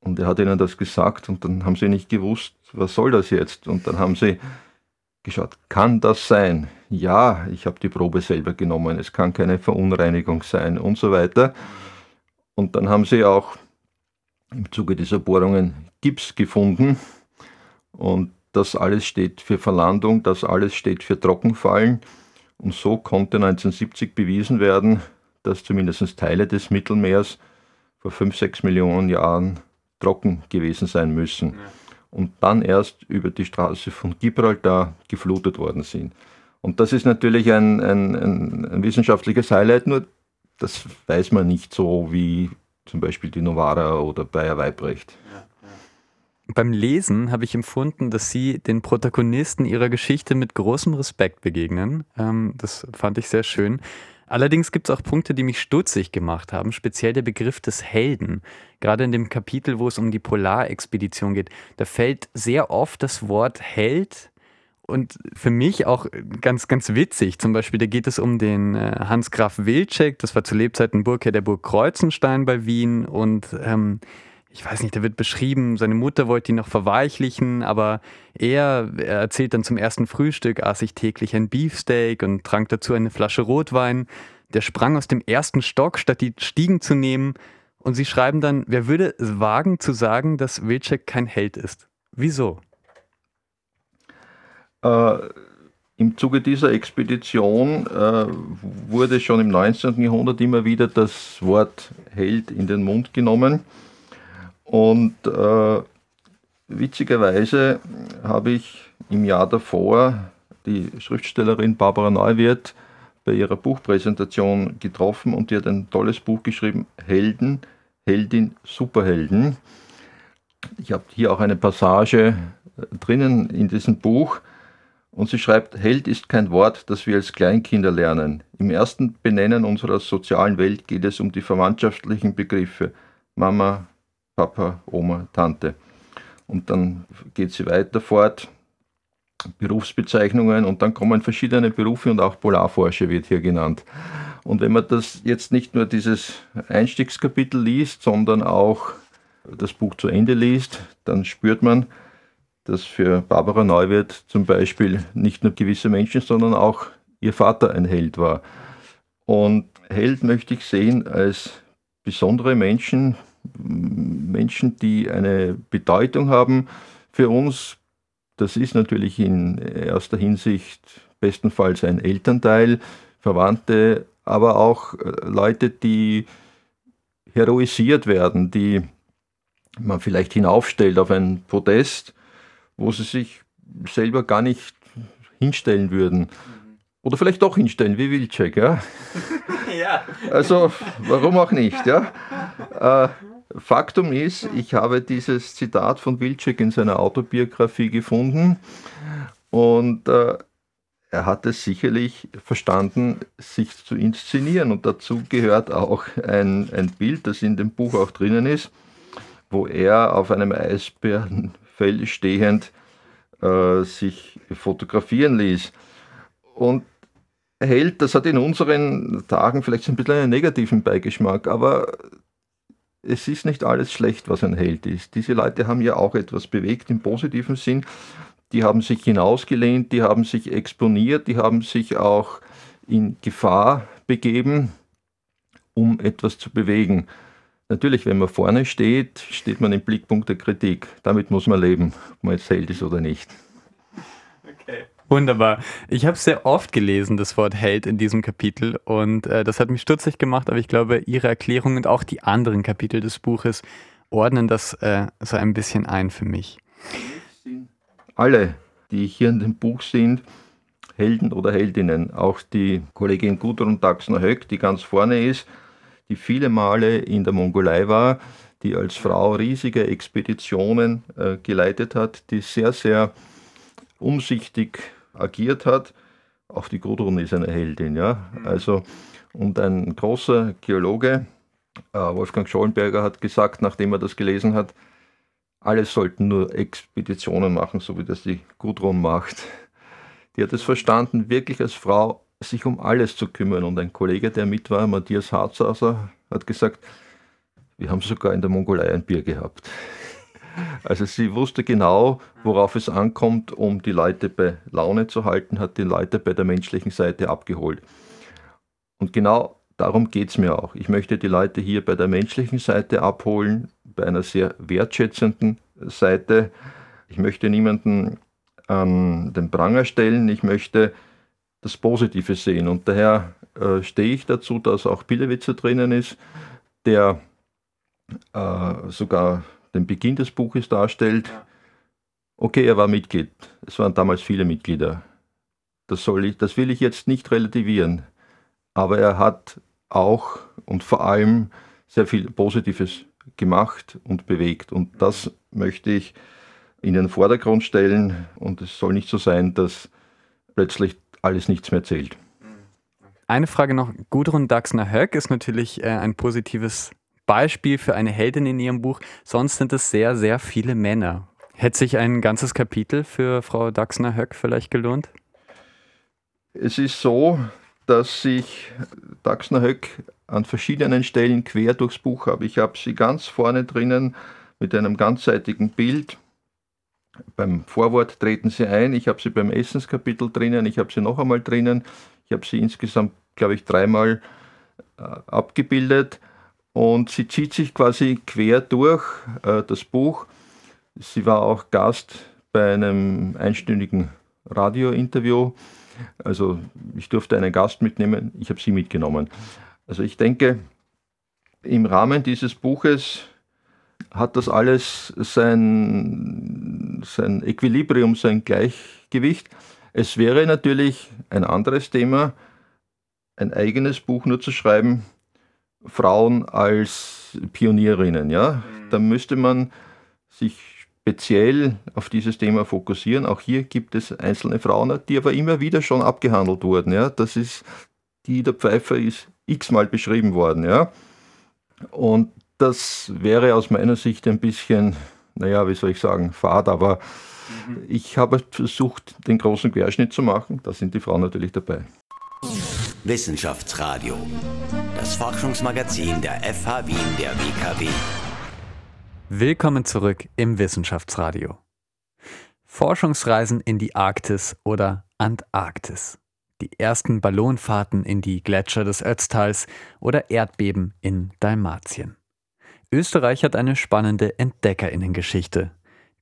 Und er hat ihnen das gesagt und dann haben sie nicht gewusst, was soll das jetzt? Und dann haben sie geschaut, kann das sein? Ja, ich habe die Probe selber genommen, es kann keine Verunreinigung sein und so weiter. Und dann haben sie auch im Zuge dieser Bohrungen Gips gefunden und das alles steht für Verlandung, das alles steht für Trockenfallen. Und so konnte 1970 bewiesen werden, dass zumindest Teile des Mittelmeers vor 5, 6 Millionen Jahren trocken gewesen sein müssen. Ja und dann erst über die Straße von Gibraltar geflutet worden sind. Und das ist natürlich ein, ein, ein, ein wissenschaftliches Highlight, nur das weiß man nicht so wie zum Beispiel die Novara oder Bayer Weibrecht. Beim Lesen habe ich empfunden, dass Sie den Protagonisten Ihrer Geschichte mit großem Respekt begegnen. Ähm, das fand ich sehr schön. Allerdings gibt es auch Punkte, die mich stutzig gemacht haben, speziell der Begriff des Helden. Gerade in dem Kapitel, wo es um die Polarexpedition geht, da fällt sehr oft das Wort Held und für mich auch ganz, ganz witzig. Zum Beispiel, da geht es um den äh, Hans Graf Wilczek, das war zu Lebzeiten Burgherr der Burg Kreuzenstein bei Wien und ähm, ich weiß nicht, da wird beschrieben, seine Mutter wollte ihn noch verweichlichen, aber er, er erzählt dann zum ersten Frühstück, aß ich täglich ein Beefsteak und trank dazu eine Flasche Rotwein. Der sprang aus dem ersten Stock, statt die Stiegen zu nehmen. Und sie schreiben dann, wer würde wagen zu sagen, dass Wilczek kein Held ist? Wieso? Äh, Im Zuge dieser Expedition äh, wurde schon im 19. Jahrhundert immer wieder das Wort Held in den Mund genommen. Und äh, witzigerweise habe ich im Jahr davor die Schriftstellerin Barbara Neuwirth bei ihrer Buchpräsentation getroffen und die hat ein tolles Buch geschrieben, Helden, Heldin, Superhelden. Ich habe hier auch eine Passage äh, drinnen in diesem Buch und sie schreibt, Held ist kein Wort, das wir als Kleinkinder lernen. Im ersten Benennen unserer sozialen Welt geht es um die verwandtschaftlichen Begriffe Mama, Papa, Oma, Tante. Und dann geht sie weiter fort, Berufsbezeichnungen und dann kommen verschiedene Berufe und auch Polarforscher wird hier genannt. Und wenn man das jetzt nicht nur dieses Einstiegskapitel liest, sondern auch das Buch zu Ende liest, dann spürt man, dass für Barbara Neuwirth zum Beispiel nicht nur gewisse Menschen, sondern auch ihr Vater ein Held war. Und Held möchte ich sehen als besondere Menschen, Menschen, die eine Bedeutung haben für uns. Das ist natürlich in erster Hinsicht bestenfalls ein Elternteil, Verwandte, aber auch äh, Leute, die heroisiert werden, die man vielleicht hinaufstellt auf ein Podest, wo sie sich selber gar nicht hinstellen würden. Oder vielleicht doch hinstellen, wie Wilczek, ja? ja. Also, warum auch nicht, ja? Äh, Faktum ist, ich habe dieses Zitat von Wilczek in seiner Autobiografie gefunden und äh, er hat es sicherlich verstanden, sich zu inszenieren. Und dazu gehört auch ein, ein Bild, das in dem Buch auch drinnen ist, wo er auf einem Eisbärenfell stehend äh, sich fotografieren ließ. Und Held, das hat in unseren Tagen vielleicht ein bisschen einen negativen Beigeschmack, aber es ist nicht alles schlecht, was ein Held ist. Diese Leute haben ja auch etwas bewegt im positiven Sinn. Die haben sich hinausgelehnt, die haben sich exponiert, die haben sich auch in Gefahr begeben, um etwas zu bewegen. Natürlich, wenn man vorne steht, steht man im Blickpunkt der Kritik. Damit muss man leben, ob man jetzt Held ist oder nicht. Wunderbar. Ich habe sehr oft gelesen, das Wort Held in diesem Kapitel und äh, das hat mich stutzig gemacht, aber ich glaube, Ihre Erklärung und auch die anderen Kapitel des Buches ordnen das äh, so ein bisschen ein für mich. Alle, die hier in dem Buch sind, Helden oder Heldinnen. Auch die Kollegin Gudrun Daxner-Höck, die ganz vorne ist, die viele Male in der Mongolei war, die als Frau riesige Expeditionen äh, geleitet hat, die sehr, sehr umsichtig agiert hat. Auch die Gudrun ist eine Heldin, ja. Also, und ein großer Geologe, äh, Wolfgang Schollenberger, hat gesagt, nachdem er das gelesen hat, alle sollten nur Expeditionen machen, so wie das die Gudrun macht. Die hat es verstanden, wirklich als Frau sich um alles zu kümmern. Und ein Kollege, der mit war, Matthias Harzauser, hat gesagt, wir haben sogar in der Mongolei ein Bier gehabt. Also sie wusste genau, worauf es ankommt, um die Leute bei Laune zu halten, hat die Leute bei der menschlichen Seite abgeholt. Und genau darum geht es mir auch. Ich möchte die Leute hier bei der menschlichen Seite abholen, bei einer sehr wertschätzenden Seite. Ich möchte niemanden an den Pranger stellen, ich möchte das Positive sehen. Und daher äh, stehe ich dazu, dass auch Pillewitzer drinnen ist, der äh, sogar den Beginn des Buches darstellt. Okay, er war Mitglied. Es waren damals viele Mitglieder. Das, soll ich, das will ich jetzt nicht relativieren. Aber er hat auch und vor allem sehr viel Positives gemacht und bewegt. Und das möchte ich in den Vordergrund stellen. Und es soll nicht so sein, dass plötzlich alles nichts mehr zählt. Eine Frage noch. Gudrun Daxner-Höck ist natürlich äh, ein positives Beispiel für eine Heldin in ihrem Buch. Sonst sind es sehr, sehr viele Männer. Hätte sich ein ganzes Kapitel für Frau Daxner-Höck vielleicht gelohnt? Es ist so, dass ich Daxner-Höck an verschiedenen Stellen quer durchs Buch habe. Ich habe sie ganz vorne drinnen mit einem ganzseitigen Bild. Beim Vorwort treten sie ein. Ich habe sie beim Essenskapitel drinnen. Ich habe sie noch einmal drinnen. Ich habe sie insgesamt, glaube ich, dreimal äh, abgebildet und sie zieht sich quasi quer durch äh, das Buch. Sie war auch Gast bei einem einstündigen Radiointerview. Also ich durfte einen Gast mitnehmen, ich habe sie mitgenommen. Also ich denke, im Rahmen dieses Buches hat das alles sein, sein Equilibrium, sein Gleichgewicht. Es wäre natürlich ein anderes Thema, ein eigenes Buch nur zu schreiben, Frauen als Pionierinnen. Ja? Mhm. Da müsste man sich speziell auf dieses Thema fokussieren. Auch hier gibt es einzelne Frauen, die aber immer wieder schon abgehandelt wurden. Ja? Das ist, die der Pfeifer ist x-mal beschrieben worden. Ja? Und das wäre aus meiner Sicht ein bisschen, naja, wie soll ich sagen, fad, aber mhm. ich habe versucht, den großen Querschnitt zu machen. Da sind die Frauen natürlich dabei. Wissenschaftsradio, das Forschungsmagazin der FH Wien der WKW. Willkommen zurück im Wissenschaftsradio. Forschungsreisen in die Arktis oder Antarktis. Die ersten Ballonfahrten in die Gletscher des Ötztals oder Erdbeben in Dalmatien. Österreich hat eine spannende Entdeckerinnengeschichte.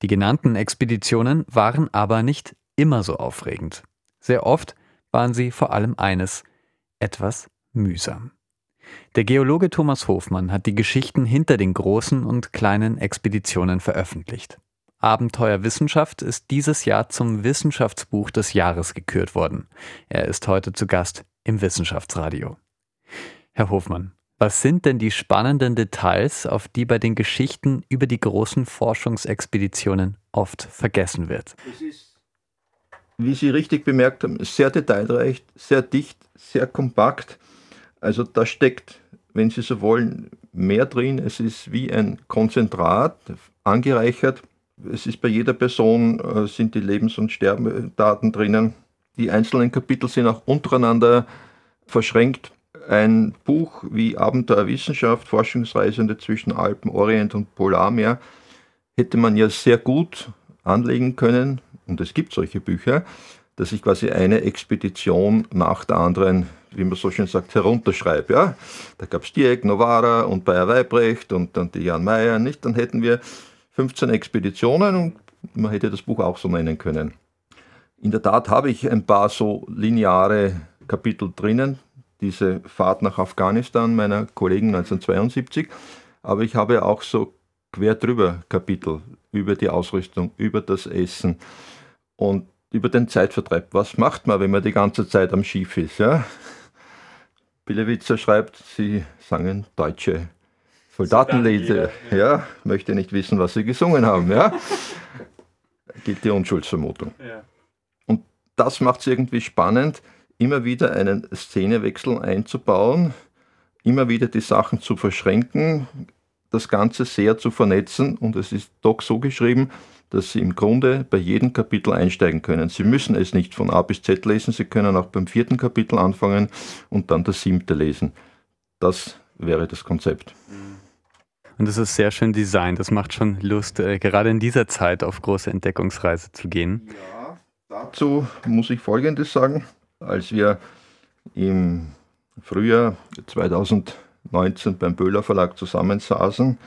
Die genannten Expeditionen waren aber nicht immer so aufregend. Sehr oft waren sie vor allem eines, etwas mühsam. Der Geologe Thomas Hofmann hat die Geschichten hinter den großen und kleinen Expeditionen veröffentlicht. Abenteuerwissenschaft ist dieses Jahr zum Wissenschaftsbuch des Jahres gekürt worden. Er ist heute zu Gast im Wissenschaftsradio. Herr Hofmann, was sind denn die spannenden Details, auf die bei den Geschichten über die großen Forschungsexpeditionen oft vergessen wird? Es ist, wie Sie richtig bemerkt haben, sehr detailreich, sehr dicht, sehr kompakt. Also da steckt, wenn Sie so wollen, mehr drin. Es ist wie ein Konzentrat angereichert. Es ist bei jeder Person äh, sind die Lebens- und Sterbedaten drinnen. Die einzelnen Kapitel sind auch untereinander verschränkt. Ein Buch wie Abenteuerwissenschaft, Forschungsreisende zwischen Alpen, Orient und Polarmeer hätte man ja sehr gut anlegen können, und es gibt solche Bücher, dass ich quasi eine Expedition nach der anderen, wie man so schön sagt, herunterschreibe. Ja? Da gab es Dieck, Novara und Bayer Weibrecht und dann die Jan Mayer. Nicht? Dann hätten wir 15 Expeditionen und man hätte das Buch auch so nennen können. In der Tat habe ich ein paar so lineare Kapitel drinnen, diese Fahrt nach Afghanistan meiner Kollegen 1972, aber ich habe auch so quer drüber Kapitel über die Ausrüstung, über das Essen. Und über den Zeitvertreib. Was macht man, wenn man die ganze Zeit am Schiff ist? Ja? Billewitzer schreibt, sie sangen deutsche Soldatenlieder. Ja, möchte nicht wissen, was sie gesungen haben. Ja? Gilt die Unschuldsvermutung. Ja. Und das macht es irgendwie spannend, immer wieder einen Szenewechsel einzubauen, immer wieder die Sachen zu verschränken, das Ganze sehr zu vernetzen. Und es ist doch so geschrieben, dass Sie im Grunde bei jedem Kapitel einsteigen können. Sie müssen es nicht von A bis Z lesen, Sie können auch beim vierten Kapitel anfangen und dann das siebte lesen. Das wäre das Konzept. Und das ist sehr schön designt. Das macht schon Lust, äh, gerade in dieser Zeit auf große Entdeckungsreise zu gehen. Ja, dazu muss ich Folgendes sagen. Als wir im Frühjahr 2019 beim Böhler Verlag zusammensaßen,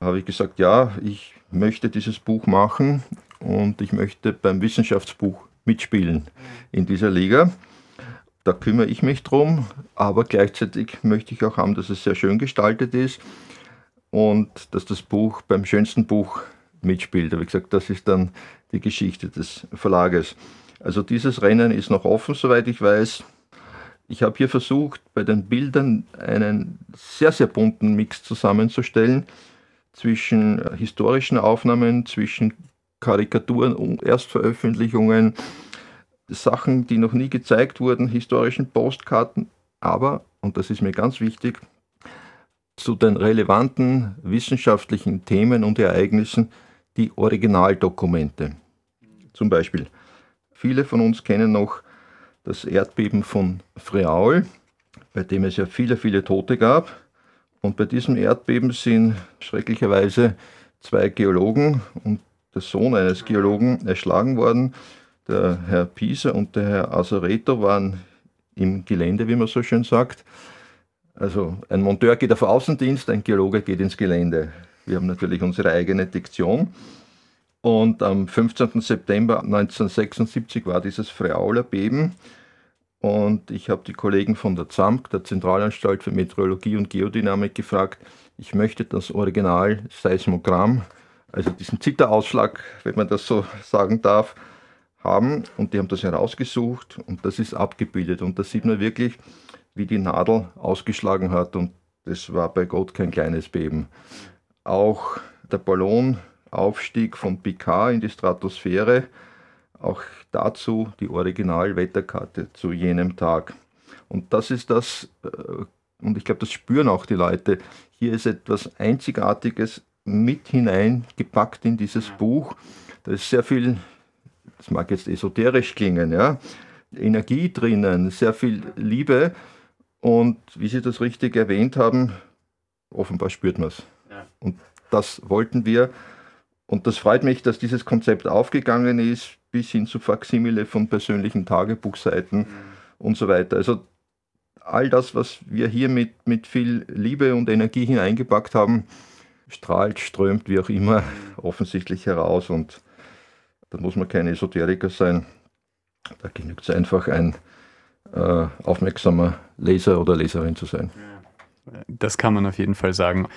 habe ich gesagt, ja, ich möchte dieses Buch machen und ich möchte beim Wissenschaftsbuch mitspielen in dieser Liga. Da kümmere ich mich drum, aber gleichzeitig möchte ich auch haben, dass es sehr schön gestaltet ist und dass das Buch beim schönsten Buch mitspielt. Aber wie gesagt, das ist dann die Geschichte des Verlages. Also dieses Rennen ist noch offen, soweit ich weiß. Ich habe hier versucht, bei den Bildern einen sehr, sehr bunten Mix zusammenzustellen zwischen historischen Aufnahmen, zwischen Karikaturen und Erstveröffentlichungen, Sachen, die noch nie gezeigt wurden, historischen Postkarten, aber, und das ist mir ganz wichtig, zu den relevanten wissenschaftlichen Themen und Ereignissen die Originaldokumente. Zum Beispiel, viele von uns kennen noch das Erdbeben von Freaul, bei dem es ja viele, viele Tote gab. Und bei diesem Erdbeben sind schrecklicherweise zwei Geologen und der Sohn eines Geologen erschlagen worden. Der Herr Pieser und der Herr Asareto waren im Gelände, wie man so schön sagt. Also ein Monteur geht auf Außendienst, ein Geologe geht ins Gelände. Wir haben natürlich unsere eigene Diktion. Und am 15. September 1976 war dieses Freauler Beben. Und ich habe die Kollegen von der ZAMK, der Zentralanstalt für Meteorologie und Geodynamik, gefragt, ich möchte das Original-Seismogramm, also diesen Zitterausschlag, wenn man das so sagen darf, haben. Und die haben das herausgesucht und das ist abgebildet. Und da sieht man wirklich, wie die Nadel ausgeschlagen hat. Und das war bei Gott kein kleines Beben. Auch der Ballonaufstieg von Picard in die Stratosphäre auch dazu die Originalwetterkarte zu jenem Tag. Und das ist das, äh, und ich glaube, das spüren auch die Leute. Hier ist etwas Einzigartiges mit hineingepackt in dieses Buch. Da ist sehr viel, das mag jetzt esoterisch klingen, ja, Energie drinnen, sehr viel Liebe. Und wie Sie das richtig erwähnt haben, offenbar spürt man es. Ja. Und das wollten wir. Und das freut mich, dass dieses Konzept aufgegangen ist bis hin zu Faksimile von persönlichen Tagebuchseiten mhm. und so weiter. Also all das, was wir hier mit, mit viel Liebe und Energie hineingepackt haben, strahlt, strömt, wie auch immer, mhm. offensichtlich heraus. Und da muss man kein Esoteriker sein. Da genügt es einfach, ein äh, aufmerksamer Leser oder Leserin zu sein. Das kann man auf jeden Fall sagen.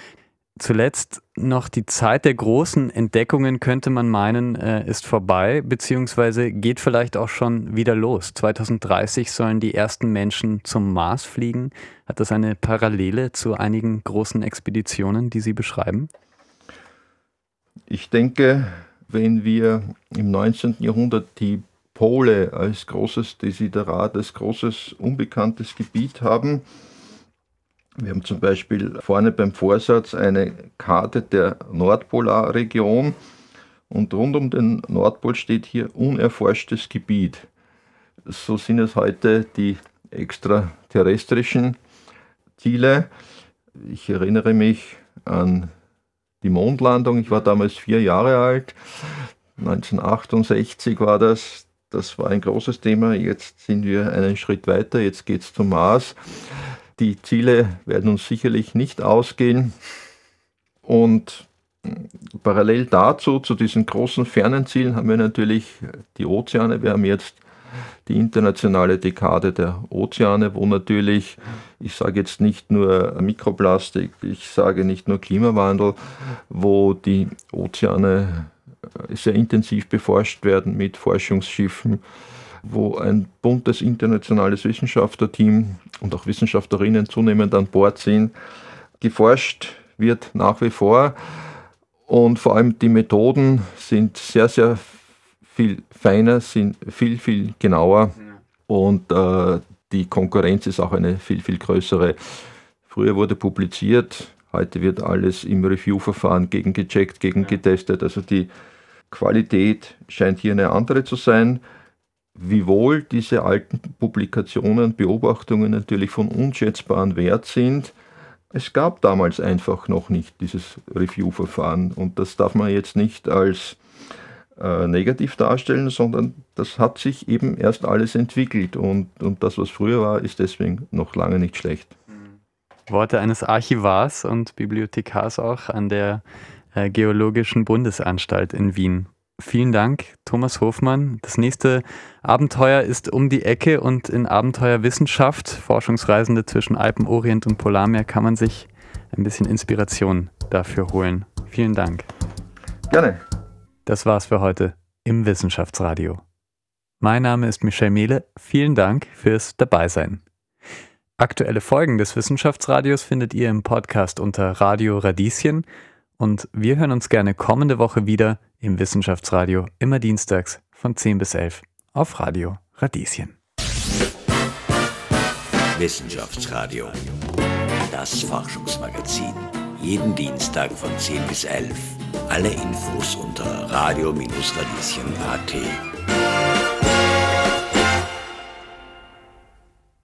Zuletzt noch die Zeit der großen Entdeckungen, könnte man meinen, äh, ist vorbei, beziehungsweise geht vielleicht auch schon wieder los. 2030 sollen die ersten Menschen zum Mars fliegen. Hat das eine Parallele zu einigen großen Expeditionen, die Sie beschreiben? Ich denke, wenn wir im 19. Jahrhundert die Pole als großes Desiderat, als großes unbekanntes Gebiet haben, wir haben zum Beispiel vorne beim Vorsatz eine Karte der Nordpolarregion und rund um den Nordpol steht hier unerforschtes Gebiet. So sind es heute die extraterrestrischen Ziele. Ich erinnere mich an die Mondlandung. Ich war damals vier Jahre alt. 1968 war das. Das war ein großes Thema. Jetzt sind wir einen Schritt weiter. Jetzt geht es zum Mars. Die Ziele werden uns sicherlich nicht ausgehen. Und parallel dazu, zu diesen großen fernen Zielen, haben wir natürlich die Ozeane. Wir haben jetzt die internationale Dekade der Ozeane, wo natürlich, ich sage jetzt nicht nur Mikroplastik, ich sage nicht nur Klimawandel, wo die Ozeane sehr intensiv beforscht werden mit Forschungsschiffen, wo ein buntes internationales Wissenschaftlerteam und auch Wissenschaftlerinnen zunehmend an Bord sind. Geforscht wird nach wie vor und vor allem die Methoden sind sehr, sehr viel feiner, sind viel, viel genauer und äh, die Konkurrenz ist auch eine viel, viel größere. Früher wurde publiziert, heute wird alles im Review-Verfahren gegengecheckt, gegengetestet. Also die Qualität scheint hier eine andere zu sein. Wiewohl diese alten Publikationen, Beobachtungen natürlich von unschätzbarem Wert sind, es gab damals einfach noch nicht dieses Review-Verfahren und das darf man jetzt nicht als äh, negativ darstellen, sondern das hat sich eben erst alles entwickelt und, und das, was früher war, ist deswegen noch lange nicht schlecht. Worte eines Archivars und Bibliothekars auch an der äh, Geologischen Bundesanstalt in Wien. Vielen Dank, Thomas Hofmann. Das nächste Abenteuer ist um die Ecke und in Abenteuerwissenschaft, Forschungsreisende zwischen Alpenorient und Polarmeer, kann man sich ein bisschen Inspiration dafür holen. Vielen Dank. Gerne. Das war's für heute im Wissenschaftsradio. Mein Name ist Michel Mehle. Vielen Dank fürs Dabeisein. Aktuelle Folgen des Wissenschaftsradios findet ihr im Podcast unter Radio Radieschen und wir hören uns gerne kommende Woche wieder im Wissenschaftsradio, immer dienstags von 10 bis 11 auf Radio Radieschen. Wissenschaftsradio. Das Forschungsmagazin. Jeden Dienstag von 10 bis 11. Alle Infos unter radio-radieschen.at.